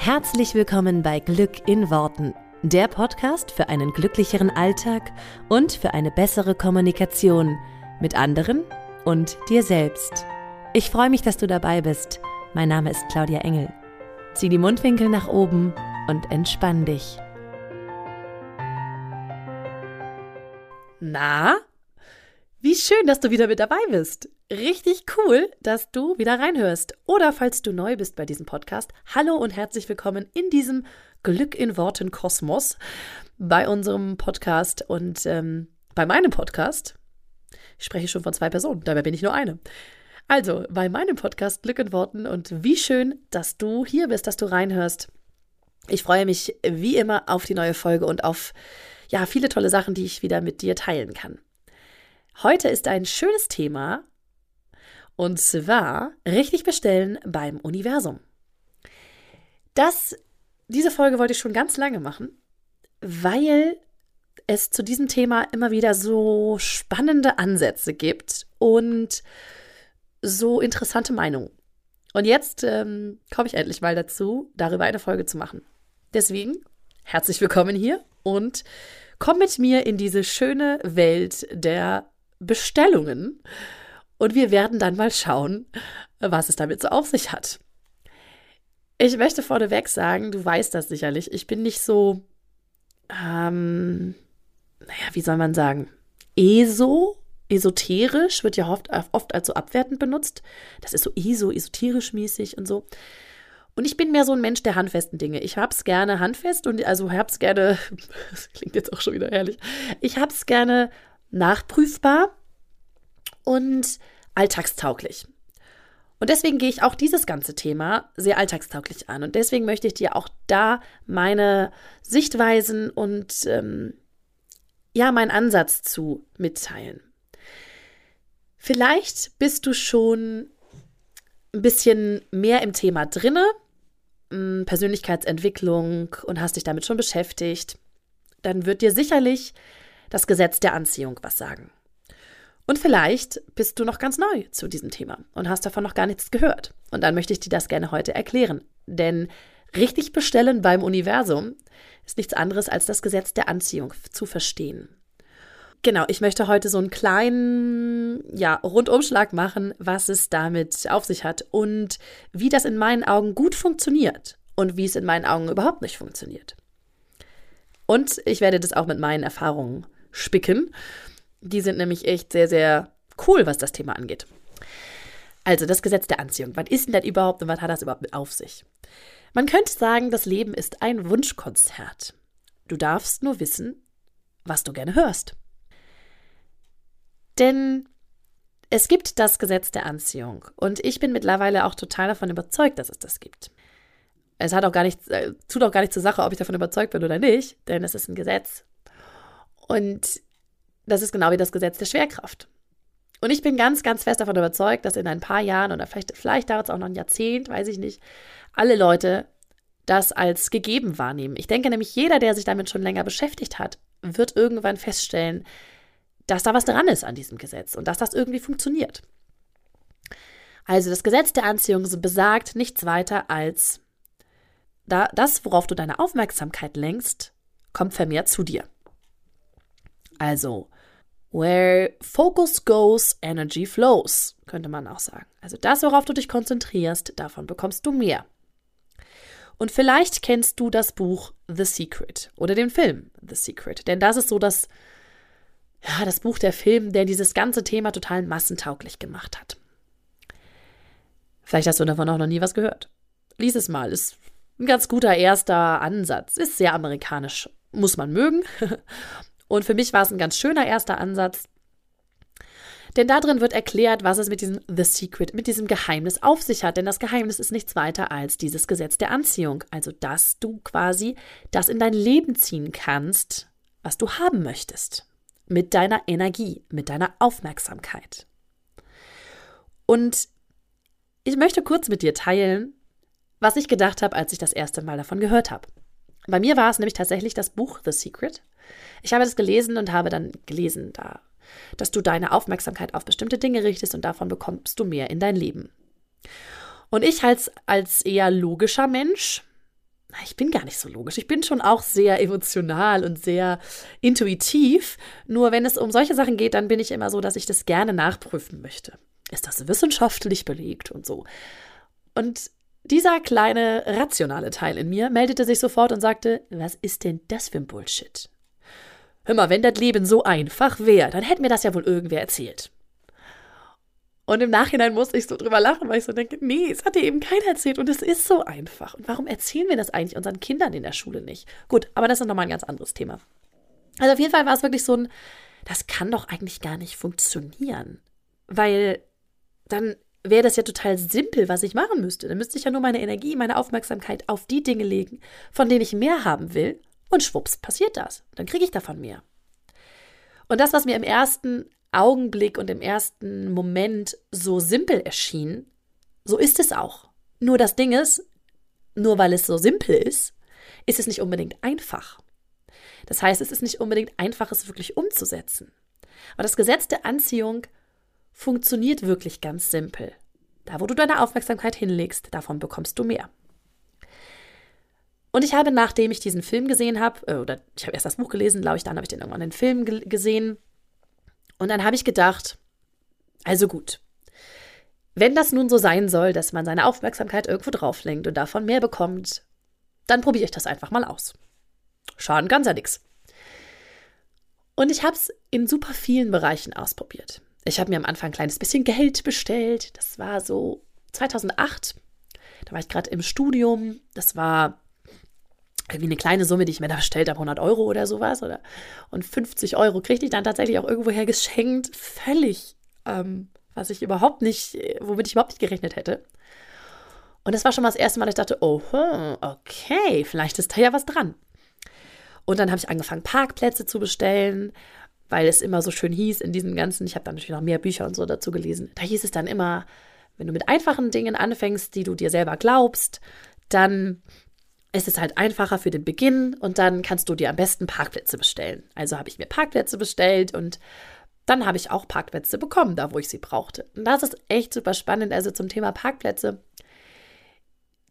Herzlich willkommen bei Glück in Worten, der Podcast für einen glücklicheren Alltag und für eine bessere Kommunikation mit anderen und dir selbst. Ich freue mich, dass du dabei bist. Mein Name ist Claudia Engel. Zieh die Mundwinkel nach oben und entspann dich. Na, wie schön, dass du wieder mit dabei bist. Richtig cool, dass du wieder reinhörst. Oder falls du neu bist bei diesem Podcast, hallo und herzlich willkommen in diesem Glück in Worten Kosmos bei unserem Podcast und ähm, bei meinem Podcast. Ich spreche schon von zwei Personen, dabei bin ich nur eine. Also, bei meinem Podcast Glück in Worten und wie schön, dass du hier bist, dass du reinhörst. Ich freue mich wie immer auf die neue Folge und auf ja, viele tolle Sachen, die ich wieder mit dir teilen kann. Heute ist ein schönes Thema und zwar richtig bestellen beim Universum. Das, diese Folge wollte ich schon ganz lange machen, weil es zu diesem Thema immer wieder so spannende Ansätze gibt und so interessante Meinungen. Und jetzt ähm, komme ich endlich mal dazu, darüber eine Folge zu machen. Deswegen herzlich willkommen hier und komm mit mir in diese schöne Welt der Bestellungen. Und wir werden dann mal schauen, was es damit so auf sich hat. Ich möchte vorneweg sagen, du weißt das sicherlich, ich bin nicht so, ähm, naja, wie soll man sagen, ESO, esoterisch, wird ja oft, oft als so abwertend benutzt. Das ist so ESO, esoterisch mäßig und so. Und ich bin mehr so ein Mensch der handfesten Dinge. Ich hab's gerne handfest und also hab's gerne, das klingt jetzt auch schon wieder herrlich, ich hab's gerne nachprüfbar und alltagstauglich. Und deswegen gehe ich auch dieses ganze Thema sehr alltagstauglich an. Und deswegen möchte ich dir auch da meine Sichtweisen und ähm, ja, meinen Ansatz zu mitteilen. Vielleicht bist du schon ein bisschen mehr im Thema drinne, hm, Persönlichkeitsentwicklung und hast dich damit schon beschäftigt. Dann wird dir sicherlich das Gesetz der Anziehung was sagen. Und vielleicht bist du noch ganz neu zu diesem Thema und hast davon noch gar nichts gehört. Und dann möchte ich dir das gerne heute erklären. Denn richtig bestellen beim Universum ist nichts anderes als das Gesetz der Anziehung zu verstehen. Genau, ich möchte heute so einen kleinen, ja, Rundumschlag machen, was es damit auf sich hat und wie das in meinen Augen gut funktioniert und wie es in meinen Augen überhaupt nicht funktioniert. Und ich werde das auch mit meinen Erfahrungen spicken. Die sind nämlich echt sehr, sehr cool, was das Thema angeht. Also das Gesetz der Anziehung. Was ist denn das überhaupt und was hat das überhaupt mit auf sich? Man könnte sagen, das Leben ist ein Wunschkonzert. Du darfst nur wissen, was du gerne hörst. Denn es gibt das Gesetz der Anziehung und ich bin mittlerweile auch total davon überzeugt, dass es das gibt. Es hat auch gar nicht, äh, tut auch gar nicht zur Sache, ob ich davon überzeugt bin oder nicht, denn es ist ein Gesetz. Und das ist genau wie das Gesetz der Schwerkraft. Und ich bin ganz, ganz fest davon überzeugt, dass in ein paar Jahren oder vielleicht, vielleicht dauert es auch noch ein Jahrzehnt, weiß ich nicht, alle Leute das als gegeben wahrnehmen. Ich denke nämlich, jeder, der sich damit schon länger beschäftigt hat, wird irgendwann feststellen, dass da was dran ist an diesem Gesetz und dass das irgendwie funktioniert. Also das Gesetz der Anziehung besagt nichts weiter als, da, das, worauf du deine Aufmerksamkeit lenkst, kommt vermehrt zu dir. Also, where focus goes, energy flows, könnte man auch sagen. Also das, worauf du dich konzentrierst, davon bekommst du mehr. Und vielleicht kennst du das Buch The Secret oder den Film The Secret, denn das ist so das, ja, das Buch der Film, der dieses ganze Thema total massentauglich gemacht hat. Vielleicht hast du davon auch noch nie was gehört. Lies es mal, ist ein ganz guter erster Ansatz, ist sehr amerikanisch, muss man mögen. Und für mich war es ein ganz schöner erster Ansatz. Denn darin wird erklärt, was es mit diesem The Secret, mit diesem Geheimnis auf sich hat. Denn das Geheimnis ist nichts weiter als dieses Gesetz der Anziehung. Also, dass du quasi das in dein Leben ziehen kannst, was du haben möchtest. Mit deiner Energie, mit deiner Aufmerksamkeit. Und ich möchte kurz mit dir teilen, was ich gedacht habe, als ich das erste Mal davon gehört habe. Bei mir war es nämlich tatsächlich das Buch The Secret. Ich habe das gelesen und habe dann gelesen, da, dass du deine Aufmerksamkeit auf bestimmte Dinge richtest und davon bekommst du mehr in dein Leben. Und ich als, als eher logischer Mensch ich bin gar nicht so logisch. Ich bin schon auch sehr emotional und sehr intuitiv. Nur wenn es um solche Sachen geht, dann bin ich immer so, dass ich das gerne nachprüfen möchte. Ist das wissenschaftlich belegt und so? Und dieser kleine rationale Teil in mir meldete sich sofort und sagte, was ist denn das für ein Bullshit? Hör mal, wenn das Leben so einfach wäre, dann hätte mir das ja wohl irgendwer erzählt. Und im Nachhinein musste ich so drüber lachen, weil ich so denke, nee, es hat dir eben keiner erzählt und es ist so einfach. Und warum erzählen wir das eigentlich unseren Kindern in der Schule nicht? Gut, aber das ist nochmal ein ganz anderes Thema. Also auf jeden Fall war es wirklich so ein, das kann doch eigentlich gar nicht funktionieren. Weil dann wäre das ja total simpel, was ich machen müsste. Dann müsste ich ja nur meine Energie, meine Aufmerksamkeit auf die Dinge legen, von denen ich mehr haben will. Und schwupps, passiert das. Dann kriege ich davon mehr. Und das, was mir im ersten Augenblick und im ersten Moment so simpel erschien, so ist es auch. Nur das Ding ist, nur weil es so simpel ist, ist es nicht unbedingt einfach. Das heißt, es ist nicht unbedingt einfach, es wirklich umzusetzen. Aber das Gesetz der Anziehung funktioniert wirklich ganz simpel. Da, wo du deine Aufmerksamkeit hinlegst, davon bekommst du mehr. Und ich habe, nachdem ich diesen Film gesehen habe, äh, oder ich habe erst das Buch gelesen, glaube ich, dann habe ich den irgendwann den Film gesehen, und dann habe ich gedacht, also gut, wenn das nun so sein soll, dass man seine Aufmerksamkeit irgendwo drauf lenkt und davon mehr bekommt, dann probiere ich das einfach mal aus. Schaden ganz ja nichts. Und ich habe es in super vielen Bereichen ausprobiert. Ich habe mir am Anfang ein kleines bisschen Geld bestellt. Das war so 2008. Da war ich gerade im Studium. Das war irgendwie eine kleine Summe, die ich mir da bestellt habe, 100 Euro oder sowas. Oder, und 50 Euro kriegte ich dann tatsächlich auch irgendwoher geschenkt. Völlig, ähm, was ich überhaupt nicht, womit ich überhaupt nicht gerechnet hätte. Und das war schon mal das erste Mal, dass ich dachte, oh, okay, vielleicht ist da ja was dran. Und dann habe ich angefangen, Parkplätze zu bestellen, weil es immer so schön hieß in diesen ganzen, ich habe dann natürlich noch mehr Bücher und so dazu gelesen. Da hieß es dann immer, wenn du mit einfachen Dingen anfängst, die du dir selber glaubst, dann es ist halt einfacher für den Beginn und dann kannst du dir am besten Parkplätze bestellen. Also habe ich mir Parkplätze bestellt und dann habe ich auch Parkplätze bekommen, da wo ich sie brauchte. Und das ist echt super spannend. Also zum Thema Parkplätze.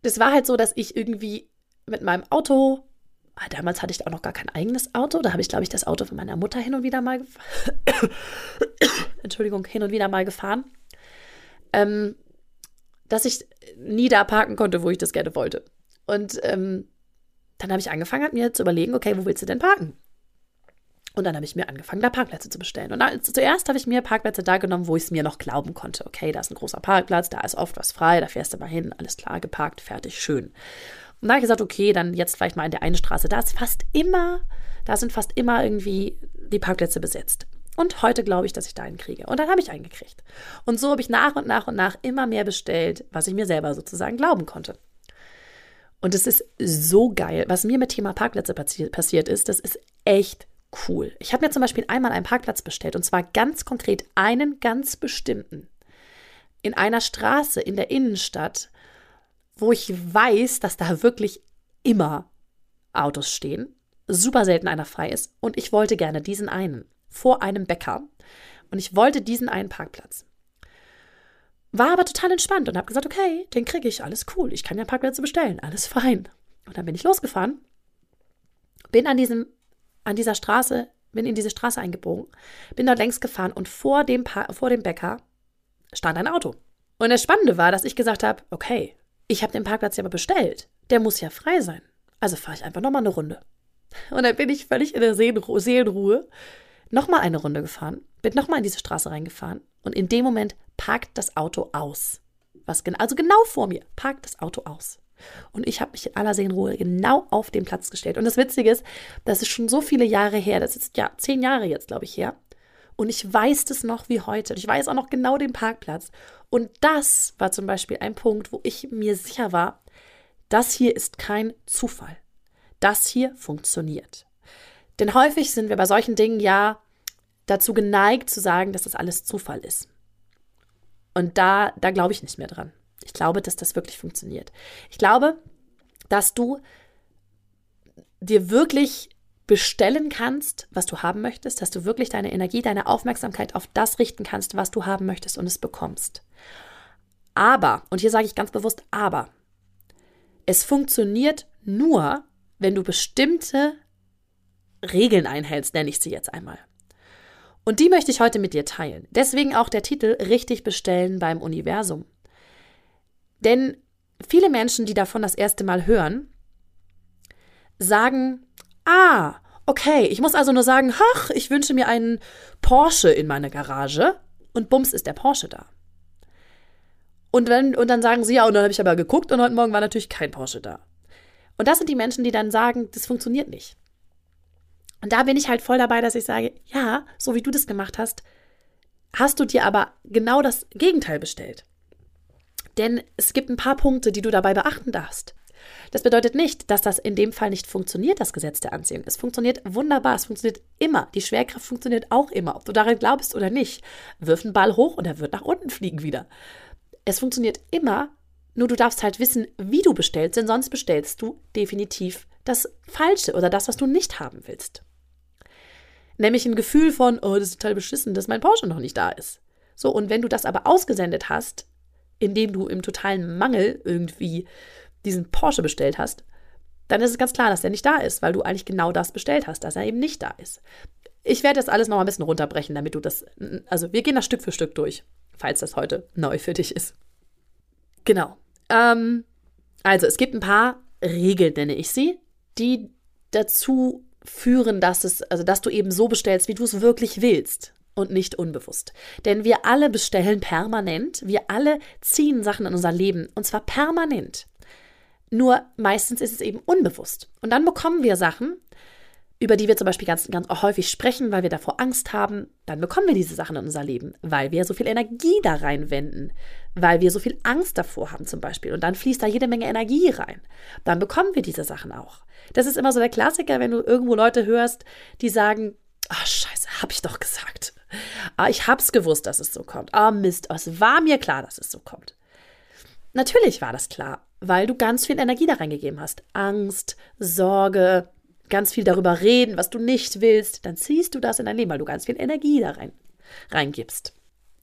Das war halt so, dass ich irgendwie mit meinem Auto, damals hatte ich auch noch gar kein eigenes Auto, da habe ich, glaube ich, das Auto von meiner Mutter hin und wieder mal, Entschuldigung, hin und wieder mal gefahren, ähm, dass ich nie da parken konnte, wo ich das gerne wollte. Und ähm, dann habe ich angefangen, mir zu überlegen, okay, wo willst du denn parken? Und dann habe ich mir angefangen, da Parkplätze zu bestellen. Und dann, zuerst habe ich mir Parkplätze da genommen, wo ich es mir noch glauben konnte. Okay, da ist ein großer Parkplatz, da ist oft was frei, da fährst du mal hin, alles klar, geparkt, fertig, schön. Und da habe ich gesagt, okay, dann jetzt vielleicht mal in der einen Straße. Da ist fast immer, da sind fast immer irgendwie die Parkplätze besetzt. Und heute glaube ich, dass ich da einen kriege. Und dann habe ich einen gekriegt. Und so habe ich nach und nach und nach immer mehr bestellt, was ich mir selber sozusagen glauben konnte. Und es ist so geil. Was mir mit Thema Parkplätze passi passiert ist, das ist echt cool. Ich habe mir zum Beispiel einmal einen Parkplatz bestellt und zwar ganz konkret einen ganz bestimmten. In einer Straße in der Innenstadt, wo ich weiß, dass da wirklich immer Autos stehen, super selten einer frei ist und ich wollte gerne diesen einen vor einem Bäcker und ich wollte diesen einen Parkplatz. War aber total entspannt und habe gesagt, okay, den kriege ich, alles cool. Ich kann ja Parkplätze bestellen, alles fein. Und dann bin ich losgefahren, bin an diesem, an dieser Straße, bin in diese Straße eingebogen, bin dort längs gefahren und vor dem, vor dem Bäcker stand ein Auto. Und das Spannende war, dass ich gesagt habe, okay, ich habe den Parkplatz ja aber bestellt. Der muss ja frei sein. Also fahre ich einfach nochmal eine Runde. Und dann bin ich völlig in der Seelenruhe nochmal eine Runde gefahren, bin nochmal in diese Straße reingefahren und in dem Moment parkt das Auto aus. Was genau, also genau vor mir parkt das Auto aus. Und ich habe mich in aller Seelenruhe genau auf den Platz gestellt. Und das Witzige ist, das ist schon so viele Jahre her, das ist ja zehn Jahre jetzt, glaube ich, her. Und ich weiß das noch wie heute. Ich weiß auch noch genau den Parkplatz. Und das war zum Beispiel ein Punkt, wo ich mir sicher war, das hier ist kein Zufall. Das hier funktioniert. Denn häufig sind wir bei solchen Dingen ja dazu geneigt zu sagen, dass das alles Zufall ist. Und da, da glaube ich nicht mehr dran. Ich glaube, dass das wirklich funktioniert. Ich glaube, dass du dir wirklich bestellen kannst, was du haben möchtest, dass du wirklich deine Energie, deine Aufmerksamkeit auf das richten kannst, was du haben möchtest und es bekommst. Aber, und hier sage ich ganz bewusst aber, es funktioniert nur, wenn du bestimmte Regeln einhältst, nenne ich sie jetzt einmal. Und die möchte ich heute mit dir teilen. Deswegen auch der Titel Richtig bestellen beim Universum. Denn viele Menschen, die davon das erste Mal hören, sagen, ah, okay, ich muss also nur sagen, ach, ich wünsche mir einen Porsche in meine Garage und bums ist der Porsche da. Und, wenn, und dann sagen sie, ja, und dann habe ich aber geguckt und heute Morgen war natürlich kein Porsche da. Und das sind die Menschen, die dann sagen, das funktioniert nicht. Und da bin ich halt voll dabei, dass ich sage, ja, so wie du das gemacht hast, hast du dir aber genau das Gegenteil bestellt. Denn es gibt ein paar Punkte, die du dabei beachten darfst. Das bedeutet nicht, dass das in dem Fall nicht funktioniert, das Gesetz der Anziehung. Es funktioniert wunderbar, es funktioniert immer. Die Schwerkraft funktioniert auch immer, ob du daran glaubst oder nicht. Wirf einen Ball hoch und er wird nach unten fliegen wieder. Es funktioniert immer, nur du darfst halt wissen, wie du bestellst, denn sonst bestellst du definitiv das Falsche oder das, was du nicht haben willst. Nämlich ein Gefühl von, oh, das ist total beschissen, dass mein Porsche noch nicht da ist. So, und wenn du das aber ausgesendet hast, indem du im totalen Mangel irgendwie diesen Porsche bestellt hast, dann ist es ganz klar, dass der nicht da ist, weil du eigentlich genau das bestellt hast, dass er eben nicht da ist. Ich werde das alles noch ein bisschen runterbrechen, damit du das, also wir gehen das Stück für Stück durch, falls das heute neu für dich ist. Genau. Ähm, also es gibt ein paar Regeln, nenne ich sie, die dazu führen, dass es, also dass du eben so bestellst, wie du es wirklich willst und nicht unbewusst. Denn wir alle bestellen permanent, wir alle ziehen Sachen in unser Leben und zwar permanent. Nur meistens ist es eben unbewusst. Und dann bekommen wir Sachen, über die wir zum Beispiel ganz, ganz häufig sprechen, weil wir davor Angst haben, dann bekommen wir diese Sachen in unser Leben, weil wir so viel Energie da reinwenden, weil wir so viel Angst davor haben zum Beispiel. Und dann fließt da jede Menge Energie rein. Dann bekommen wir diese Sachen auch. Das ist immer so der Klassiker, wenn du irgendwo Leute hörst, die sagen, ach scheiße, hab ich doch gesagt. Ah, ich hab's gewusst, dass es so kommt. Ah Mist, es war mir klar, dass es so kommt. Natürlich war das klar, weil du ganz viel Energie da reingegeben hast. Angst, Sorge, ganz viel darüber reden, was du nicht willst, dann ziehst du das in dein Leben, weil du ganz viel Energie da rein, reingibst.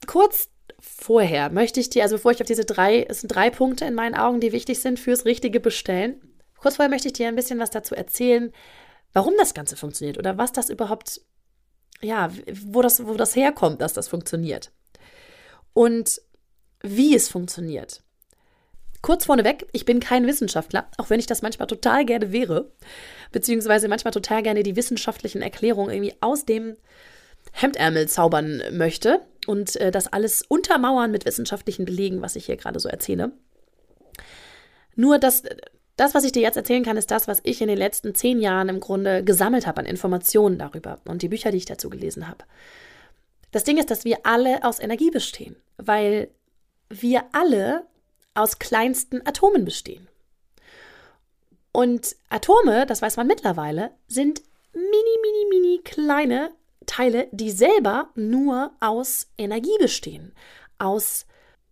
Kurz vorher möchte ich dir, also bevor ich auf diese drei, es sind drei Punkte in meinen Augen, die wichtig sind fürs richtige Bestellen. Kurz vorher möchte ich dir ein bisschen was dazu erzählen, warum das Ganze funktioniert oder was das überhaupt, ja, wo das, wo das herkommt, dass das funktioniert. Und wie es funktioniert. Kurz vorneweg, ich bin kein Wissenschaftler, auch wenn ich das manchmal total gerne wäre, beziehungsweise manchmal total gerne die wissenschaftlichen Erklärungen irgendwie aus dem Hemdärmel zaubern möchte und äh, das alles untermauern mit wissenschaftlichen Belegen, was ich hier gerade so erzähle. Nur das, das, was ich dir jetzt erzählen kann, ist das, was ich in den letzten zehn Jahren im Grunde gesammelt habe an Informationen darüber und die Bücher, die ich dazu gelesen habe. Das Ding ist, dass wir alle aus Energie bestehen, weil wir alle aus kleinsten Atomen bestehen. Und Atome, das weiß man mittlerweile, sind mini, mini, mini kleine Teile, die selber nur aus Energie bestehen, aus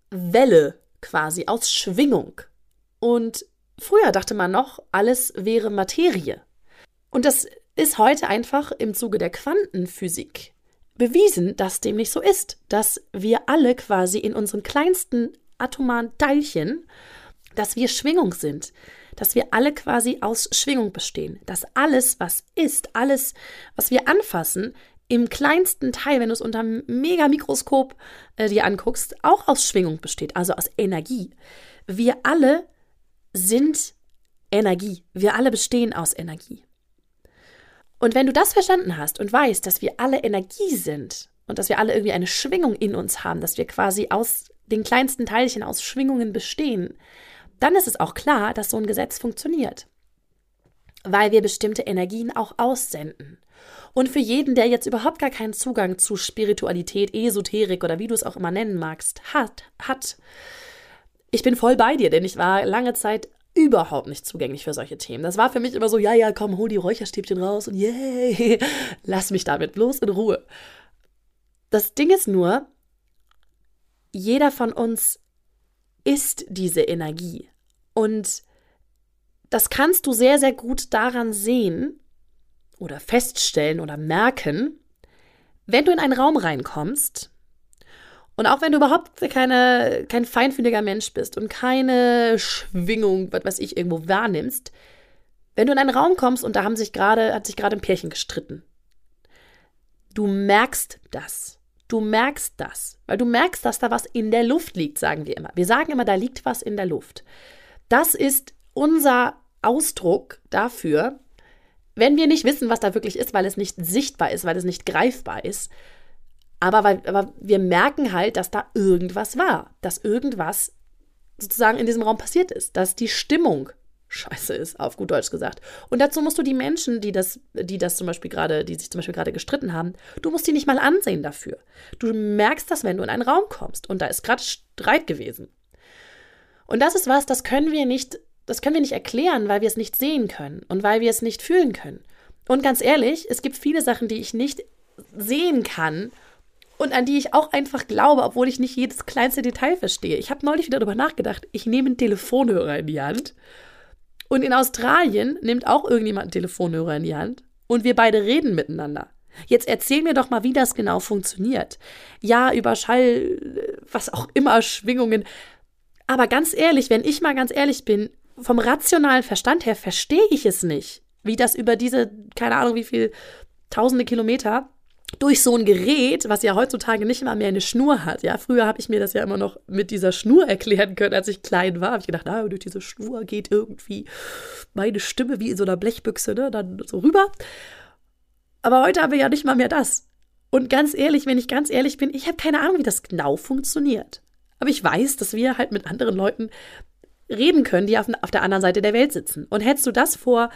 Welle quasi, aus Schwingung. Und früher dachte man noch, alles wäre Materie. Und das ist heute einfach im Zuge der Quantenphysik bewiesen, dass dem nicht so ist, dass wir alle quasi in unseren kleinsten atomaren Teilchen, dass wir Schwingung sind, dass wir alle quasi aus Schwingung bestehen, dass alles, was ist, alles, was wir anfassen, im kleinsten Teil, wenn du es unter einem Megamikroskop äh, dir anguckst, auch aus Schwingung besteht, also aus Energie. Wir alle sind Energie. Wir alle bestehen aus Energie. Und wenn du das verstanden hast und weißt, dass wir alle Energie sind und dass wir alle irgendwie eine Schwingung in uns haben, dass wir quasi aus den kleinsten Teilchen aus Schwingungen bestehen, dann ist es auch klar, dass so ein Gesetz funktioniert. Weil wir bestimmte Energien auch aussenden. Und für jeden, der jetzt überhaupt gar keinen Zugang zu Spiritualität, Esoterik oder wie du es auch immer nennen magst, hat, hat, ich bin voll bei dir, denn ich war lange Zeit überhaupt nicht zugänglich für solche Themen. Das war für mich immer so, ja, ja, komm, hol die Räucherstäbchen raus und yay, lass mich damit bloß in Ruhe. Das Ding ist nur, jeder von uns ist diese Energie. Und das kannst du sehr, sehr gut daran sehen oder feststellen oder merken, wenn du in einen Raum reinkommst und auch wenn du überhaupt keine, kein feinfühliger Mensch bist und keine Schwingung, was weiß ich, irgendwo wahrnimmst, Wenn du in einen Raum kommst und da haben sich gerade, hat sich gerade ein Pärchen gestritten. Du merkst das. Du merkst das, weil du merkst, dass da was in der Luft liegt, sagen wir immer. Wir sagen immer, da liegt was in der Luft. Das ist unser Ausdruck dafür, wenn wir nicht wissen, was da wirklich ist, weil es nicht sichtbar ist, weil es nicht greifbar ist. Aber, weil, aber wir merken halt, dass da irgendwas war, dass irgendwas sozusagen in diesem Raum passiert ist, dass die Stimmung scheiße ist, auf gut Deutsch gesagt. Und dazu musst du die Menschen, die das, die das zum Beispiel gerade, die sich zum Beispiel gerade gestritten haben, du musst die nicht mal ansehen dafür. Du merkst das, wenn du in einen Raum kommst und da ist gerade Streit gewesen. Und das ist was, das können wir nicht, das können wir nicht erklären, weil wir es nicht sehen können und weil wir es nicht fühlen können. Und ganz ehrlich, es gibt viele Sachen, die ich nicht sehen kann und an die ich auch einfach glaube, obwohl ich nicht jedes kleinste Detail verstehe. Ich habe neulich wieder darüber nachgedacht, ich nehme einen Telefonhörer in die Hand und in Australien nimmt auch irgendjemand einen Telefonhörer in die Hand und wir beide reden miteinander. Jetzt erzähl mir doch mal, wie das genau funktioniert. Ja, über Schall, was auch immer, Schwingungen. Aber ganz ehrlich, wenn ich mal ganz ehrlich bin, vom rationalen Verstand her verstehe ich es nicht, wie das über diese, keine Ahnung, wie viel tausende Kilometer durch so ein Gerät, was ja heutzutage nicht mal mehr eine Schnur hat. Ja, früher habe ich mir das ja immer noch mit dieser Schnur erklären können, als ich klein war. Habe ich gedacht, ah, durch diese Schnur geht irgendwie meine Stimme wie in so einer Blechbüchse, ne, dann so rüber. Aber heute haben wir ja nicht mal mehr das. Und ganz ehrlich, wenn ich ganz ehrlich bin, ich habe keine Ahnung, wie das genau funktioniert. Aber ich weiß, dass wir halt mit anderen Leuten reden können, die auf, auf der anderen Seite der Welt sitzen. Und hättest du das vor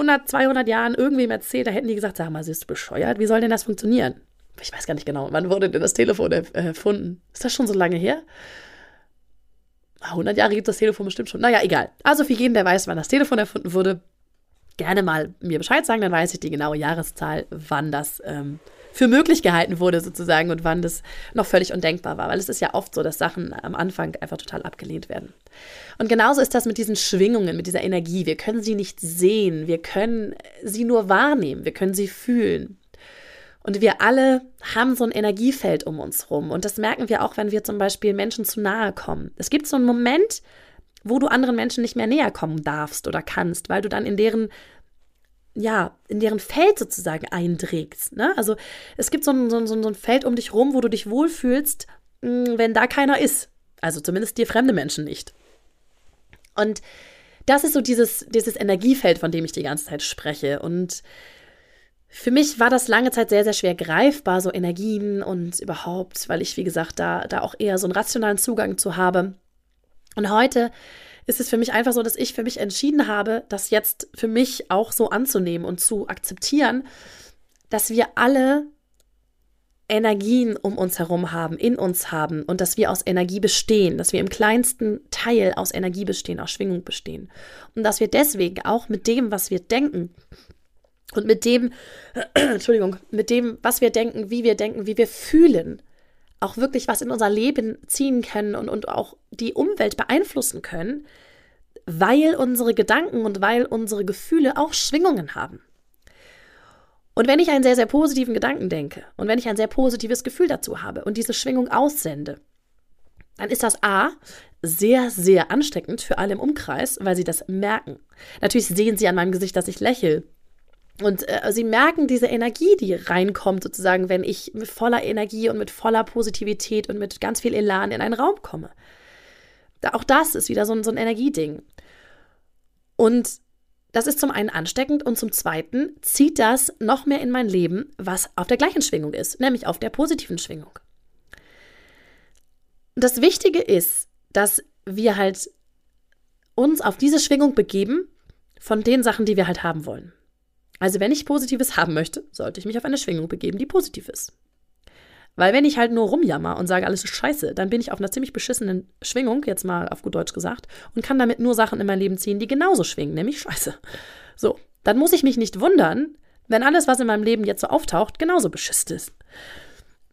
100, 200 Jahren irgendwem erzählt, da hätten die gesagt, sag mal, bist du bescheuert? Wie soll denn das funktionieren? Ich weiß gar nicht genau, wann wurde denn das Telefon erfunden? Ist das schon so lange her? 100 Jahre gibt das Telefon bestimmt schon. Naja, egal. Also für jeden, der weiß, wann das Telefon erfunden wurde, gerne mal mir Bescheid sagen, dann weiß ich die genaue Jahreszahl, wann das ähm, für möglich gehalten wurde sozusagen und wann das noch völlig undenkbar war. Weil es ist ja oft so, dass Sachen am Anfang einfach total abgelehnt werden. Und genauso ist das mit diesen Schwingungen, mit dieser Energie. Wir können sie nicht sehen, wir können sie nur wahrnehmen, wir können sie fühlen. Und wir alle haben so ein Energiefeld um uns rum. Und das merken wir auch, wenn wir zum Beispiel Menschen zu nahe kommen. Es gibt so einen Moment, wo du anderen Menschen nicht mehr näher kommen darfst oder kannst, weil du dann in deren ja, in deren Feld sozusagen einträgst. Ne? Also es gibt so ein, so, ein, so ein Feld um dich rum, wo du dich wohlfühlst, mm, wenn da keiner ist. Also zumindest dir fremde Menschen nicht. Und das ist so dieses, dieses Energiefeld, von dem ich die ganze Zeit spreche. Und für mich war das lange Zeit sehr, sehr schwer greifbar, so Energien und überhaupt, weil ich, wie gesagt, da, da auch eher so einen rationalen Zugang zu habe. Und heute ist es für mich einfach so, dass ich für mich entschieden habe, das jetzt für mich auch so anzunehmen und zu akzeptieren, dass wir alle Energien um uns herum haben, in uns haben und dass wir aus Energie bestehen, dass wir im kleinsten Teil aus Energie bestehen, aus Schwingung bestehen. Und dass wir deswegen auch mit dem, was wir denken und mit dem, Entschuldigung, mit dem, was wir denken, wie wir denken, wie wir fühlen, auch wirklich was in unser Leben ziehen können und, und auch die Umwelt beeinflussen können, weil unsere Gedanken und weil unsere Gefühle auch Schwingungen haben. Und wenn ich einen sehr, sehr positiven Gedanken denke und wenn ich ein sehr positives Gefühl dazu habe und diese Schwingung aussende, dann ist das A sehr, sehr ansteckend für alle im Umkreis, weil sie das merken. Natürlich sehen sie an meinem Gesicht, dass ich lächle und äh, sie merken diese Energie, die reinkommt, sozusagen, wenn ich mit voller Energie und mit voller Positivität und mit ganz viel Elan in einen Raum komme. Auch das ist wieder so ein, so ein Energieding. Und das ist zum einen ansteckend und zum zweiten zieht das noch mehr in mein Leben, was auf der gleichen Schwingung ist, nämlich auf der positiven Schwingung. Das Wichtige ist, dass wir halt uns auf diese Schwingung begeben von den Sachen, die wir halt haben wollen. Also wenn ich Positives haben möchte, sollte ich mich auf eine Schwingung begeben, die positiv ist. Weil wenn ich halt nur rumjammer und sage, alles ist scheiße, dann bin ich auf einer ziemlich beschissenen Schwingung, jetzt mal auf gut Deutsch gesagt, und kann damit nur Sachen in mein Leben ziehen, die genauso schwingen, nämlich scheiße. So, dann muss ich mich nicht wundern, wenn alles, was in meinem Leben jetzt so auftaucht, genauso beschissen ist.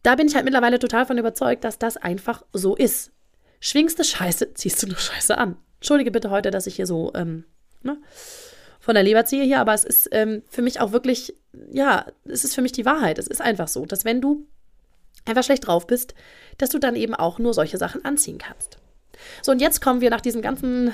Da bin ich halt mittlerweile total von überzeugt, dass das einfach so ist. Schwingst du Scheiße, ziehst du nur Scheiße an. Entschuldige bitte heute, dass ich hier so, ähm, ne? Von der Leber ziehe hier, aber es ist ähm, für mich auch wirklich, ja, es ist für mich die Wahrheit. Es ist einfach so, dass wenn du einfach schlecht drauf bist, dass du dann eben auch nur solche Sachen anziehen kannst. So, und jetzt kommen wir nach diesem ganzen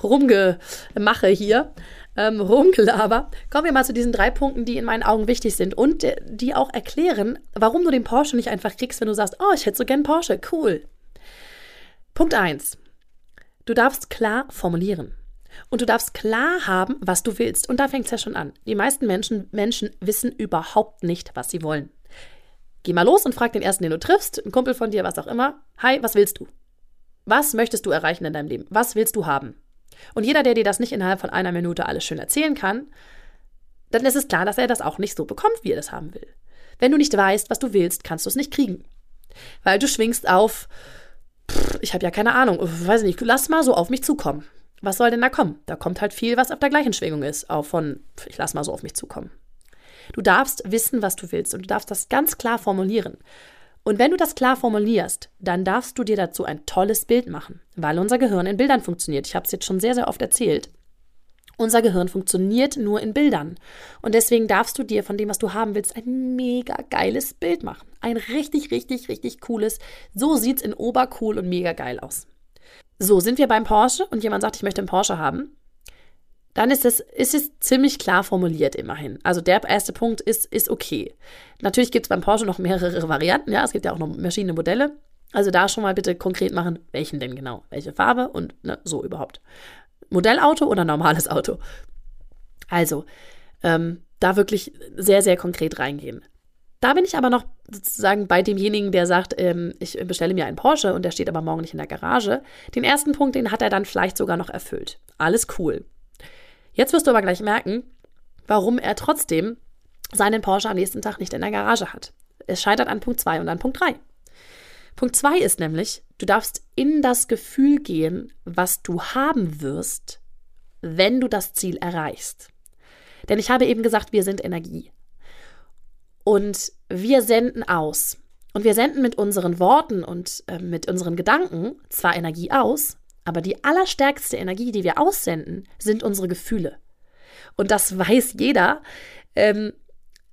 Rumgemache hier, ähm, Rumgelaber, kommen wir mal zu diesen drei Punkten, die in meinen Augen wichtig sind und äh, die auch erklären, warum du den Porsche nicht einfach kriegst, wenn du sagst, oh, ich hätte so gern Porsche, cool. Punkt 1. Du darfst klar formulieren. Und du darfst klar haben, was du willst. Und da fängt es ja schon an. Die meisten Menschen, Menschen wissen überhaupt nicht, was sie wollen. Geh mal los und frag den ersten, den du triffst, einen Kumpel von dir, was auch immer. Hi, was willst du? Was möchtest du erreichen in deinem Leben? Was willst du haben? Und jeder, der dir das nicht innerhalb von einer Minute alles schön erzählen kann, dann ist es klar, dass er das auch nicht so bekommt, wie er das haben will. Wenn du nicht weißt, was du willst, kannst du es nicht kriegen. Weil du schwingst auf, pff, ich habe ja keine Ahnung, weiß nicht, lass mal so auf mich zukommen. Was soll denn da kommen? Da kommt halt viel, was auf der gleichen Schwingung ist, auch von, ich lass mal so auf mich zukommen. Du darfst wissen, was du willst und du darfst das ganz klar formulieren. Und wenn du das klar formulierst, dann darfst du dir dazu ein tolles Bild machen, weil unser Gehirn in Bildern funktioniert. Ich habe es jetzt schon sehr, sehr oft erzählt. Unser Gehirn funktioniert nur in Bildern. Und deswegen darfst du dir von dem, was du haben willst, ein mega geiles Bild machen. Ein richtig, richtig, richtig cooles. So sieht es in obercool und mega geil aus. So, sind wir beim Porsche und jemand sagt, ich möchte einen Porsche haben, dann ist es, ist es ziemlich klar formuliert immerhin. Also der erste Punkt ist, ist okay. Natürlich gibt es beim Porsche noch mehrere Varianten, ja, es gibt ja auch noch verschiedene Modelle. Also da schon mal bitte konkret machen, welchen denn genau, welche Farbe und ne, so überhaupt. Modellauto oder normales Auto? Also, ähm, da wirklich sehr, sehr konkret reingehen. Da bin ich aber noch sozusagen bei demjenigen, der sagt, ähm, ich bestelle mir einen Porsche und der steht aber morgen nicht in der Garage. Den ersten Punkt, den hat er dann vielleicht sogar noch erfüllt. Alles cool. Jetzt wirst du aber gleich merken, warum er trotzdem seinen Porsche am nächsten Tag nicht in der Garage hat. Es scheitert an Punkt 2 und an Punkt 3. Punkt 2 ist nämlich, du darfst in das Gefühl gehen, was du haben wirst, wenn du das Ziel erreichst. Denn ich habe eben gesagt, wir sind Energie. Und wir senden aus. Und wir senden mit unseren Worten und äh, mit unseren Gedanken zwar Energie aus, aber die allerstärkste Energie, die wir aussenden, sind unsere Gefühle. Und das weiß jeder. Ähm,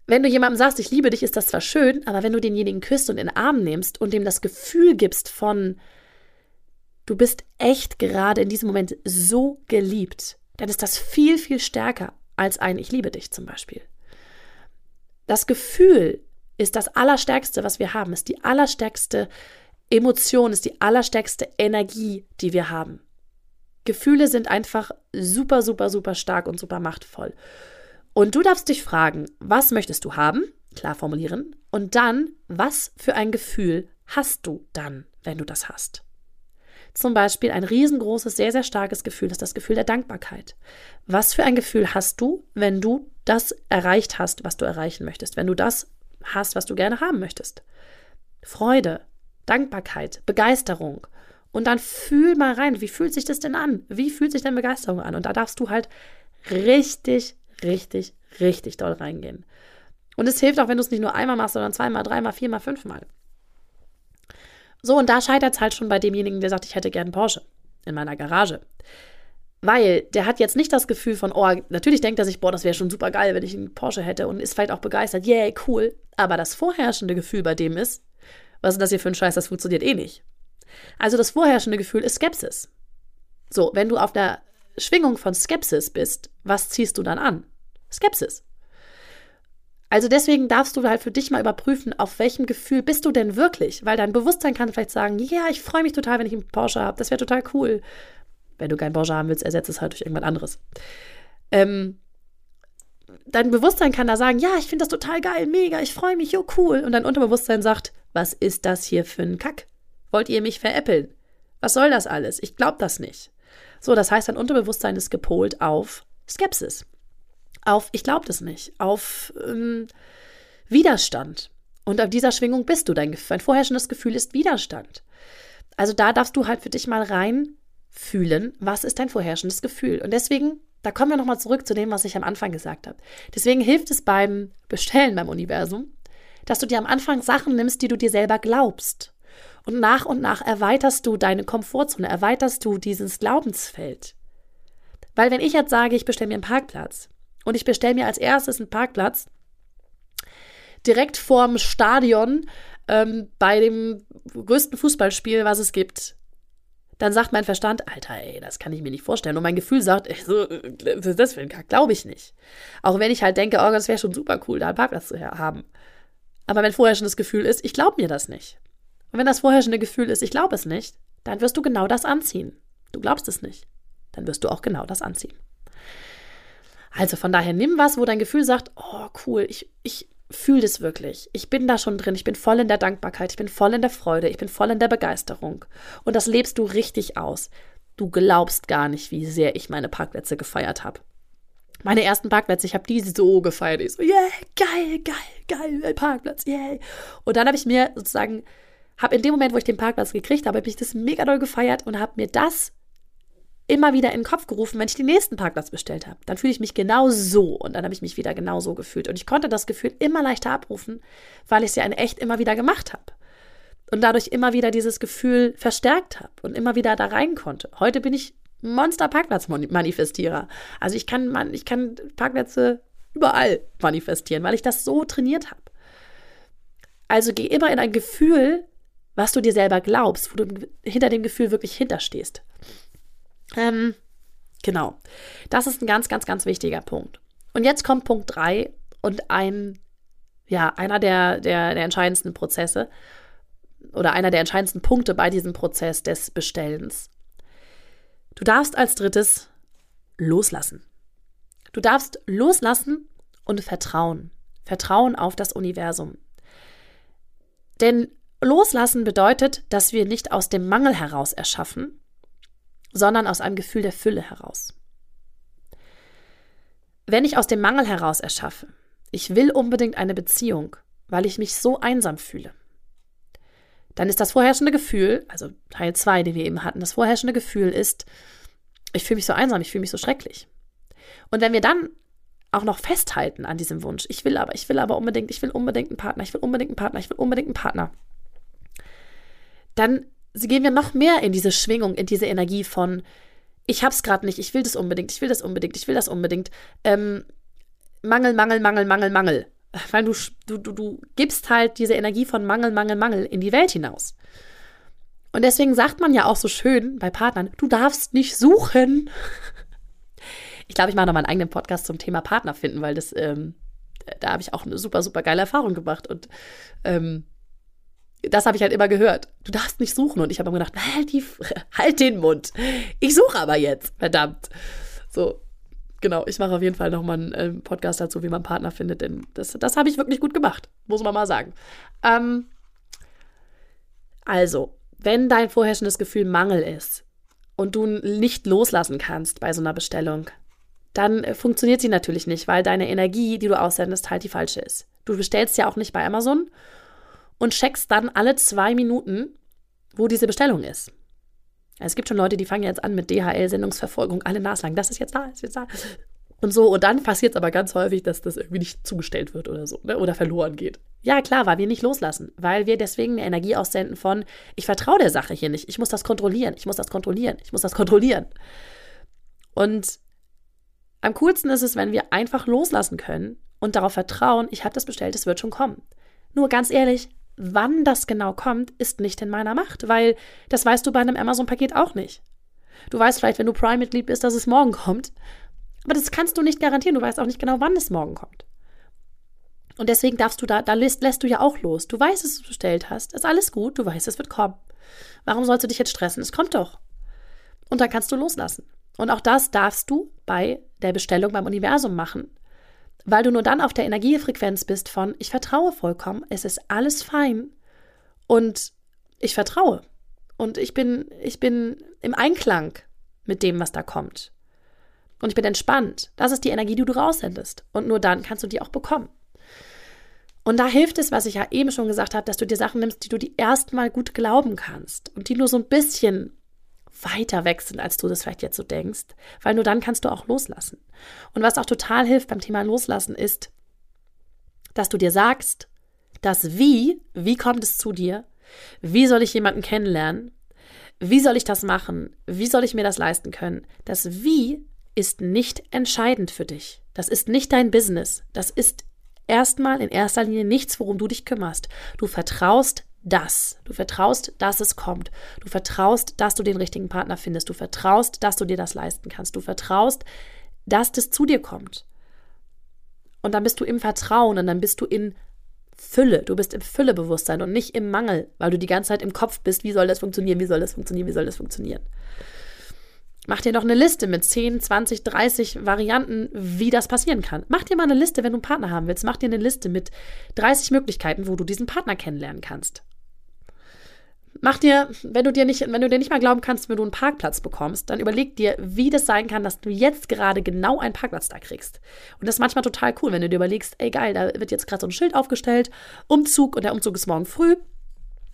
wenn du jemandem sagst, ich liebe dich, ist das zwar schön, aber wenn du denjenigen küsst und in den Arm nimmst und ihm das Gefühl gibst von, du bist echt gerade in diesem Moment so geliebt, dann ist das viel, viel stärker als ein Ich liebe dich zum Beispiel. Das Gefühl ist das Allerstärkste, was wir haben, ist die allerstärkste Emotion, ist die allerstärkste Energie, die wir haben. Gefühle sind einfach super, super, super stark und super machtvoll. Und du darfst dich fragen, was möchtest du haben? Klar formulieren. Und dann, was für ein Gefühl hast du dann, wenn du das hast? Zum Beispiel ein riesengroßes, sehr, sehr starkes Gefühl ist das Gefühl der Dankbarkeit. Was für ein Gefühl hast du, wenn du das erreicht hast, was du erreichen möchtest, wenn du das hast, was du gerne haben möchtest? Freude, Dankbarkeit, Begeisterung. Und dann fühl mal rein, wie fühlt sich das denn an? Wie fühlt sich denn Begeisterung an? Und da darfst du halt richtig, richtig, richtig doll reingehen. Und es hilft auch, wenn du es nicht nur einmal machst, sondern zweimal, dreimal, viermal, fünfmal. So, und da scheitert es halt schon bei demjenigen, der sagt, ich hätte gern Porsche in meiner Garage. Weil der hat jetzt nicht das Gefühl von, oh, natürlich denkt er sich, boah, das wäre schon super geil, wenn ich einen Porsche hätte und ist vielleicht auch begeistert, yay, cool. Aber das vorherrschende Gefühl bei dem ist, was ist das hier für ein Scheiß, das funktioniert eh nicht. Also das vorherrschende Gefühl ist Skepsis. So, wenn du auf der Schwingung von Skepsis bist, was ziehst du dann an? Skepsis. Also deswegen darfst du halt für dich mal überprüfen, auf welchem Gefühl bist du denn wirklich? Weil dein Bewusstsein kann vielleicht sagen, ja, ich freue mich total, wenn ich einen Porsche habe, das wäre total cool. Wenn du keinen Porsche haben willst, ersetze es halt durch irgendwas anderes. Ähm, dein Bewusstsein kann da sagen, ja, ich finde das total geil, mega, ich freue mich, jo, cool. Und dein Unterbewusstsein sagt, was ist das hier für ein Kack? Wollt ihr mich veräppeln? Was soll das alles? Ich glaube das nicht. So, das heißt, dein Unterbewusstsein ist gepolt auf Skepsis, auf ich glaube das nicht, auf ähm, Widerstand. Und auf dieser Schwingung bist du. Dein, dein vorherrschendes Gefühl ist Widerstand. Also da darfst du halt für dich mal reinfühlen, was ist dein vorherrschendes Gefühl. Und deswegen, da kommen wir nochmal zurück zu dem, was ich am Anfang gesagt habe. Deswegen hilft es beim Bestellen beim Universum, dass du dir am Anfang Sachen nimmst, die du dir selber glaubst. Und nach und nach erweiterst du deine Komfortzone, erweiterst du dieses Glaubensfeld. Weil wenn ich jetzt sage, ich bestelle mir einen Parkplatz und ich bestelle mir als erstes einen Parkplatz direkt vorm Stadion ähm, bei dem größten Fußballspiel, was es gibt, dann sagt mein Verstand, Alter, ey, das kann ich mir nicht vorstellen. Und mein Gefühl sagt, ey, so, das glaube ich nicht. Auch wenn ich halt denke, oh, das wäre schon super cool, da einen Parkplatz zu haben. Aber wenn vorher schon das Gefühl ist, ich glaube mir das nicht. Und wenn das vorher schon ein Gefühl ist, ich glaube es nicht, dann wirst du genau das anziehen. Du glaubst es nicht, dann wirst du auch genau das anziehen. Also von daher nimm was, wo dein Gefühl sagt, oh cool, ich, ich fühle das wirklich. Ich bin da schon drin, ich bin voll in der Dankbarkeit, ich bin voll in der Freude, ich bin voll in der Begeisterung. Und das lebst du richtig aus. Du glaubst gar nicht, wie sehr ich meine Parkplätze gefeiert habe. Meine ersten Parkplätze, ich habe die so gefeiert. Ich so, yeah, geil, geil, geil, Parkplatz, yeah. Und dann habe ich mir sozusagen, habe in dem Moment, wo ich den Parkplatz gekriegt habe, habe ich das mega doll gefeiert und habe mir das immer wieder in den Kopf gerufen, wenn ich den nächsten Parkplatz bestellt habe. Dann fühle ich mich genau so und dann habe ich mich wieder genau so gefühlt. Und ich konnte das Gefühl immer leichter abrufen, weil ich es ja in echt immer wieder gemacht habe. Und dadurch immer wieder dieses Gefühl verstärkt habe und immer wieder da rein konnte. Heute bin ich Monster-Parkplatz-Manifestierer. Also ich kann, man, ich kann Parkplätze überall manifestieren, weil ich das so trainiert habe. Also geh immer in ein Gefühl, was du dir selber glaubst, wo du hinter dem Gefühl wirklich hinterstehst. Ähm, genau. Das ist ein ganz, ganz, ganz wichtiger Punkt. Und jetzt kommt Punkt 3 und ein, ja, einer der, der, der entscheidendsten Prozesse oder einer der entscheidendsten Punkte bei diesem Prozess des Bestellens. Du darfst als drittes loslassen. Du darfst loslassen und vertrauen. Vertrauen auf das Universum. Denn loslassen bedeutet, dass wir nicht aus dem Mangel heraus erschaffen, sondern aus einem Gefühl der Fülle heraus. Wenn ich aus dem Mangel heraus erschaffe, ich will unbedingt eine Beziehung, weil ich mich so einsam fühle, dann ist das vorherrschende Gefühl, also Teil 2, den wir eben hatten, das vorherrschende Gefühl ist, ich fühle mich so einsam, ich fühle mich so schrecklich. Und wenn wir dann auch noch festhalten an diesem Wunsch, ich will aber, ich will aber unbedingt, ich will unbedingt einen Partner, ich will unbedingt einen Partner, ich will unbedingt einen Partner, dann gehen wir noch mehr in diese Schwingung, in diese Energie von, ich hab's gerade nicht, ich will das unbedingt, ich will das unbedingt, ich will das unbedingt. Ähm, Mangel, Mangel, Mangel, Mangel, Mangel. Weil du, du, du, du gibst halt diese Energie von Mangel, Mangel, Mangel in die Welt hinaus. Und deswegen sagt man ja auch so schön bei Partnern, du darfst nicht suchen. Ich glaube, ich mache noch mal einen eigenen Podcast zum Thema Partner finden, weil das, ähm, da habe ich auch eine super, super geile Erfahrung gemacht. Und ähm, das habe ich halt immer gehört. Du darfst nicht suchen. Und ich habe immer gedacht, halt, die, halt den Mund. Ich suche aber jetzt, verdammt. So, genau. Ich mache auf jeden Fall nochmal einen äh, Podcast dazu, wie man Partner findet, denn das, das habe ich wirklich gut gemacht, muss man mal sagen. Ähm, also, wenn dein vorherrschendes Gefühl Mangel ist und du nicht loslassen kannst bei so einer Bestellung, dann äh, funktioniert sie natürlich nicht, weil deine Energie, die du aussendest, halt die falsche ist. Du bestellst ja auch nicht bei Amazon und checkst dann alle zwei Minuten, wo diese Bestellung ist. Es gibt schon Leute, die fangen jetzt an mit DHL-Sendungsverfolgung, alle naslang, das ist jetzt da, ist jetzt da. Und so, und dann passiert es aber ganz häufig, dass das irgendwie nicht zugestellt wird oder so, ne? oder verloren geht. Ja, klar, weil wir nicht loslassen, weil wir deswegen eine Energie aussenden von, ich vertraue der Sache hier nicht, ich muss das kontrollieren, ich muss das kontrollieren, ich muss das kontrollieren. Und am coolsten ist es, wenn wir einfach loslassen können und darauf vertrauen, ich habe das bestellt, es wird schon kommen. Nur ganz ehrlich, Wann das genau kommt, ist nicht in meiner Macht, weil das weißt du bei einem Amazon-Paket auch nicht. Du weißt vielleicht, wenn du Prime-Mitglied bist, dass es morgen kommt. Aber das kannst du nicht garantieren. Du weißt auch nicht genau, wann es morgen kommt. Und deswegen darfst du da, da lässt, lässt du ja auch los. Du weißt, dass du es bestellt hast. Ist alles gut. Du weißt, es wird kommen. Warum sollst du dich jetzt stressen? Es kommt doch. Und dann kannst du loslassen. Und auch das darfst du bei der Bestellung beim Universum machen weil du nur dann auf der Energiefrequenz bist von ich vertraue vollkommen, es ist alles fein und ich vertraue und ich bin ich bin im Einklang mit dem, was da kommt. Und ich bin entspannt. Das ist die Energie, die du raussendest und nur dann kannst du die auch bekommen. Und da hilft es, was ich ja eben schon gesagt habe, dass du dir Sachen nimmst, die du die erstmal gut glauben kannst und die nur so ein bisschen weiter weg sind, als du das vielleicht jetzt so denkst, weil nur dann kannst du auch loslassen. Und was auch total hilft beim Thema Loslassen ist, dass du dir sagst, das Wie, wie kommt es zu dir? Wie soll ich jemanden kennenlernen? Wie soll ich das machen? Wie soll ich mir das leisten können? Das Wie ist nicht entscheidend für dich. Das ist nicht dein Business. Das ist erstmal in erster Linie nichts, worum du dich kümmerst. Du vertraust das. Du vertraust, dass es kommt. Du vertraust, dass du den richtigen Partner findest. Du vertraust, dass du dir das leisten kannst. Du vertraust, dass das zu dir kommt. Und dann bist du im Vertrauen und dann bist du in Fülle. Du bist im Füllebewusstsein und nicht im Mangel, weil du die ganze Zeit im Kopf bist, wie soll das funktionieren, wie soll das funktionieren, wie soll das funktionieren. Mach dir doch eine Liste mit 10, 20, 30 Varianten, wie das passieren kann. Mach dir mal eine Liste, wenn du einen Partner haben willst. Mach dir eine Liste mit 30 Möglichkeiten, wo du diesen Partner kennenlernen kannst. Mach dir, wenn du dir nicht, wenn du dir nicht mal glauben kannst, wenn du einen Parkplatz bekommst, dann überleg dir, wie das sein kann, dass du jetzt gerade genau einen Parkplatz da kriegst. Und das ist manchmal total cool, wenn du dir überlegst, ey geil, da wird jetzt gerade so ein Schild aufgestellt, Umzug und der Umzug ist morgen früh.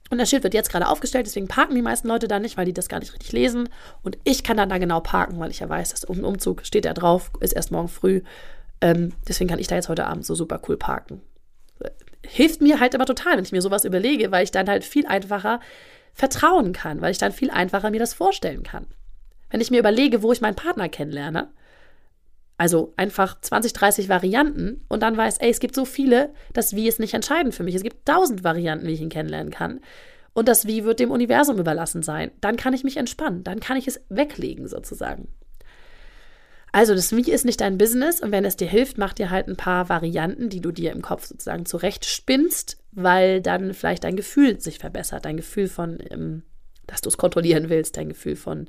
Und das Schild wird jetzt gerade aufgestellt, deswegen parken die meisten Leute da nicht, weil die das gar nicht richtig lesen. Und ich kann dann da genau parken, weil ich ja weiß, dass ein Umzug steht da drauf, ist erst morgen früh. Ähm, deswegen kann ich da jetzt heute Abend so super cool parken. Hilft mir halt immer total, wenn ich mir sowas überlege, weil ich dann halt viel einfacher vertrauen kann, weil ich dann viel einfacher mir das vorstellen kann. Wenn ich mir überlege, wo ich meinen Partner kennenlerne, also einfach 20, 30 Varianten und dann weiß, ey, es gibt so viele, das Wie ist nicht entscheidend für mich. Es gibt tausend Varianten, wie ich ihn kennenlernen kann. Und das Wie wird dem Universum überlassen sein. Dann kann ich mich entspannen. Dann kann ich es weglegen, sozusagen. Also das Wie ist nicht dein Business und wenn es dir hilft, mach dir halt ein paar Varianten, die du dir im Kopf sozusagen zurechtspinnst, weil dann vielleicht dein Gefühl sich verbessert, dein Gefühl von, ähm, dass du es kontrollieren willst, dein Gefühl von,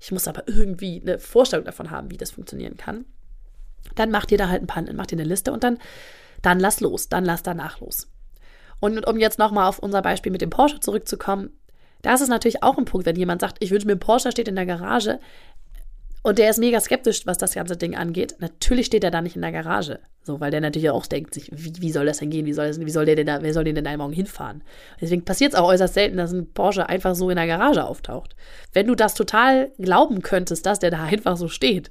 ich muss aber irgendwie eine Vorstellung davon haben, wie das funktionieren kann dann mach dir da halt ein paar, mach dir eine Liste und dann, dann lass los, dann lass danach los. Und um jetzt nochmal auf unser Beispiel mit dem Porsche zurückzukommen, da ist natürlich auch ein Punkt, wenn jemand sagt, ich wünsche mir einen Porsche, steht in der Garage und der ist mega skeptisch, was das ganze Ding angeht. Natürlich steht er da nicht in der Garage. So, weil der natürlich auch denkt sich, wie, wie soll das denn gehen? Wie soll, das, wie soll der denn da, wer soll den denn da morgen hinfahren? Deswegen passiert es auch äußerst selten, dass ein Porsche einfach so in der Garage auftaucht. Wenn du das total glauben könntest, dass der da einfach so steht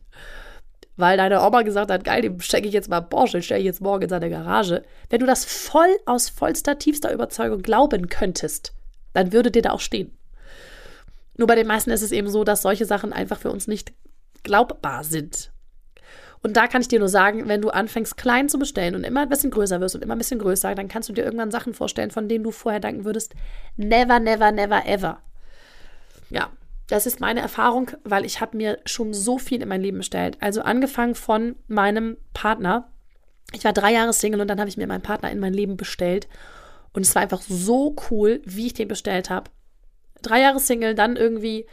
weil deine Oma gesagt hat, geil, dem schenke ich jetzt mal Porsche, den stelle ich jetzt morgen in seine Garage. Wenn du das voll aus vollster, tiefster Überzeugung glauben könntest, dann würde dir da auch stehen. Nur bei den meisten ist es eben so, dass solche Sachen einfach für uns nicht glaubbar sind. Und da kann ich dir nur sagen, wenn du anfängst klein zu bestellen und immer ein bisschen größer wirst und immer ein bisschen größer, dann kannst du dir irgendwann Sachen vorstellen, von denen du vorher denken würdest, never, never, never, ever. Ja, das ist meine Erfahrung, weil ich habe mir schon so viel in mein Leben bestellt. Also angefangen von meinem Partner. Ich war drei Jahre Single und dann habe ich mir meinen Partner in mein Leben bestellt. Und es war einfach so cool, wie ich den bestellt habe. Drei Jahre Single, dann irgendwie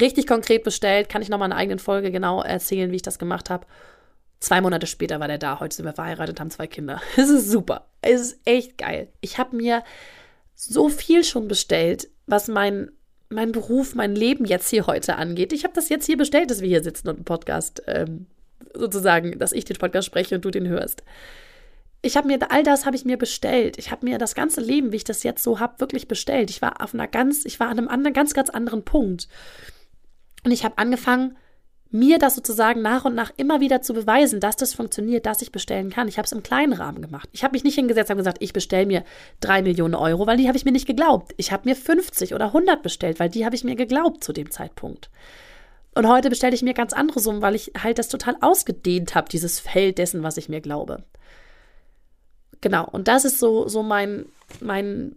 richtig konkret bestellt. Kann ich nochmal in einer eigenen Folge genau erzählen, wie ich das gemacht habe. Zwei Monate später war der da. Heute sind wir verheiratet, haben zwei Kinder. Es ist super. Es ist echt geil. Ich habe mir so viel schon bestellt, was mein mein Beruf, mein Leben jetzt hier heute angeht. Ich habe das jetzt hier bestellt, dass wir hier sitzen und einen Podcast ähm, sozusagen, dass ich den Podcast spreche und du den hörst. Ich habe mir all das habe ich mir bestellt. Ich habe mir das ganze Leben, wie ich das jetzt so habe, wirklich bestellt. Ich war auf einer ganz, ich war an einem anderen, ganz, ganz anderen Punkt. Und ich habe angefangen, mir das sozusagen nach und nach immer wieder zu beweisen, dass das funktioniert, dass ich bestellen kann. Ich habe es im kleinen Rahmen gemacht. Ich habe mich nicht hingesetzt und gesagt, ich bestelle mir drei Millionen Euro, weil die habe ich mir nicht geglaubt. Ich habe mir 50 oder 100 bestellt, weil die habe ich mir geglaubt zu dem Zeitpunkt. Und heute bestelle ich mir ganz andere Summen, weil ich halt das total ausgedehnt habe, dieses Feld dessen, was ich mir glaube. Genau, und das ist so, so mein, mein,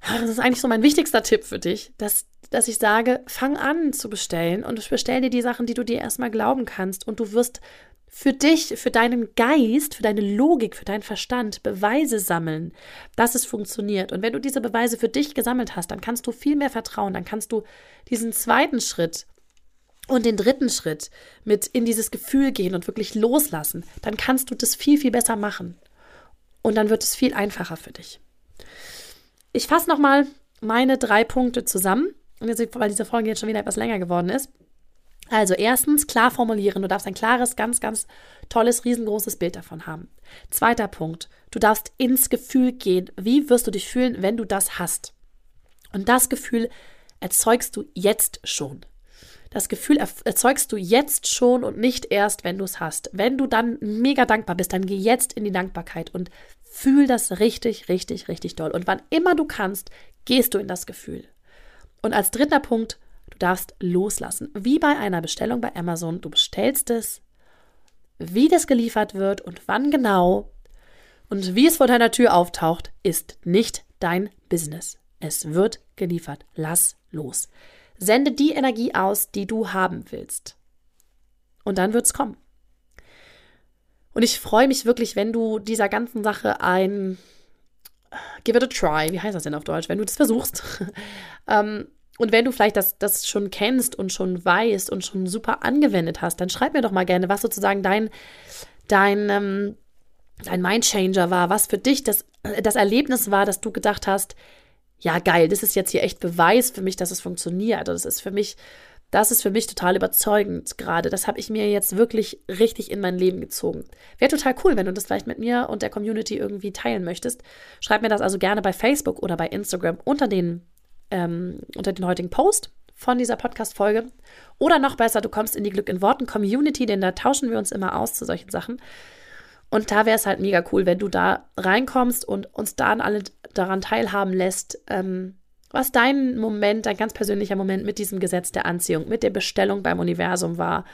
das ist eigentlich so mein wichtigster Tipp für dich, dass dass ich sage, fang an zu bestellen und bestell dir die Sachen, die du dir erstmal glauben kannst und du wirst für dich, für deinen Geist, für deine Logik, für deinen Verstand Beweise sammeln, dass es funktioniert. Und wenn du diese Beweise für dich gesammelt hast, dann kannst du viel mehr vertrauen, dann kannst du diesen zweiten Schritt und den dritten Schritt mit in dieses Gefühl gehen und wirklich loslassen, dann kannst du das viel, viel besser machen. Und dann wird es viel einfacher für dich. Ich fasse nochmal meine drei Punkte zusammen weil diese Folge jetzt schon wieder etwas länger geworden ist. Also erstens, klar formulieren. Du darfst ein klares, ganz, ganz tolles, riesengroßes Bild davon haben. Zweiter Punkt, du darfst ins Gefühl gehen. Wie wirst du dich fühlen, wenn du das hast? Und das Gefühl erzeugst du jetzt schon. Das Gefühl erzeugst du jetzt schon und nicht erst, wenn du es hast. Wenn du dann mega dankbar bist, dann geh jetzt in die Dankbarkeit und fühl das richtig, richtig, richtig doll. Und wann immer du kannst, gehst du in das Gefühl. Und als dritter Punkt, du darfst loslassen. Wie bei einer Bestellung bei Amazon. Du bestellst es, wie das geliefert wird und wann genau und wie es vor deiner Tür auftaucht, ist nicht dein Business. Es wird geliefert. Lass los. Sende die Energie aus, die du haben willst. Und dann wird's kommen. Und ich freue mich wirklich, wenn du dieser ganzen Sache ein Give it a try, wie heißt das denn auf Deutsch, wenn du das versuchst. ähm, und wenn du vielleicht das, das schon kennst und schon weißt und schon super angewendet hast, dann schreib mir doch mal gerne, was sozusagen dein, dein, ähm, dein Mindchanger war, was für dich das, das Erlebnis war, dass du gedacht hast, ja geil, das ist jetzt hier echt Beweis für mich, dass es funktioniert. Das ist für mich das ist für mich total überzeugend gerade. Das habe ich mir jetzt wirklich richtig in mein Leben gezogen. Wäre total cool, wenn du das vielleicht mit mir und der Community irgendwie teilen möchtest. Schreib mir das also gerne bei Facebook oder bei Instagram unter den, ähm, unter den heutigen Post von dieser Podcast-Folge. Oder noch besser, du kommst in die Glück in Worten Community, denn da tauschen wir uns immer aus zu solchen Sachen. Und da wäre es halt mega cool, wenn du da reinkommst und uns dann alle daran teilhaben lässt, ähm, was dein Moment, dein ganz persönlicher Moment mit diesem Gesetz der Anziehung, mit der Bestellung beim Universum war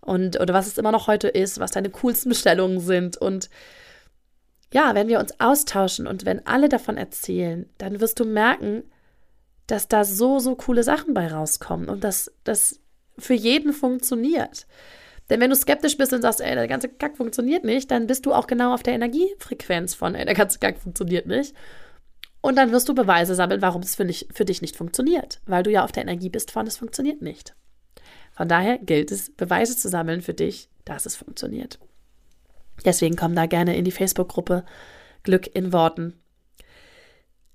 und oder was es immer noch heute ist, was deine coolsten Bestellungen sind und ja, wenn wir uns austauschen und wenn alle davon erzählen, dann wirst du merken, dass da so, so coole Sachen bei rauskommen und dass das für jeden funktioniert. Denn wenn du skeptisch bist und sagst, ey, der ganze Kack funktioniert nicht, dann bist du auch genau auf der Energiefrequenz von, ey, der ganze Kack funktioniert nicht. Und dann wirst du Beweise sammeln, warum es für, nicht, für dich nicht funktioniert, weil du ja auf der Energie bist von, es funktioniert nicht. Von daher gilt es, Beweise zu sammeln für dich, dass es funktioniert. Deswegen komm da gerne in die Facebook-Gruppe Glück in Worten.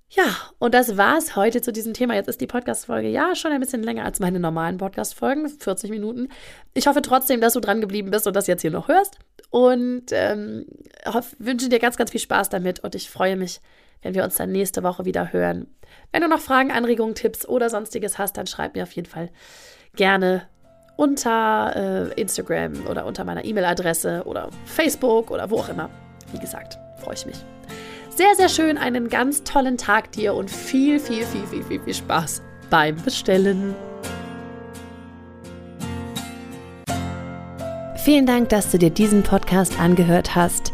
Ja, und das war's heute zu diesem Thema. Jetzt ist die Podcast-Folge ja schon ein bisschen länger als meine normalen Podcast-Folgen, 40 Minuten. Ich hoffe trotzdem, dass du dran geblieben bist und das jetzt hier noch hörst. Und ähm, wünsche dir ganz, ganz viel Spaß damit und ich freue mich, wenn wir uns dann nächste Woche wieder hören. Wenn du noch Fragen, Anregungen, Tipps oder sonstiges hast, dann schreib mir auf jeden Fall gerne unter äh, Instagram oder unter meiner E-Mail-Adresse oder Facebook oder wo auch immer. Wie gesagt, freue ich mich. Sehr, sehr schön, einen ganz tollen Tag dir und viel, viel, viel, viel, viel, viel Spaß beim Bestellen. Vielen Dank, dass du dir diesen Podcast angehört hast.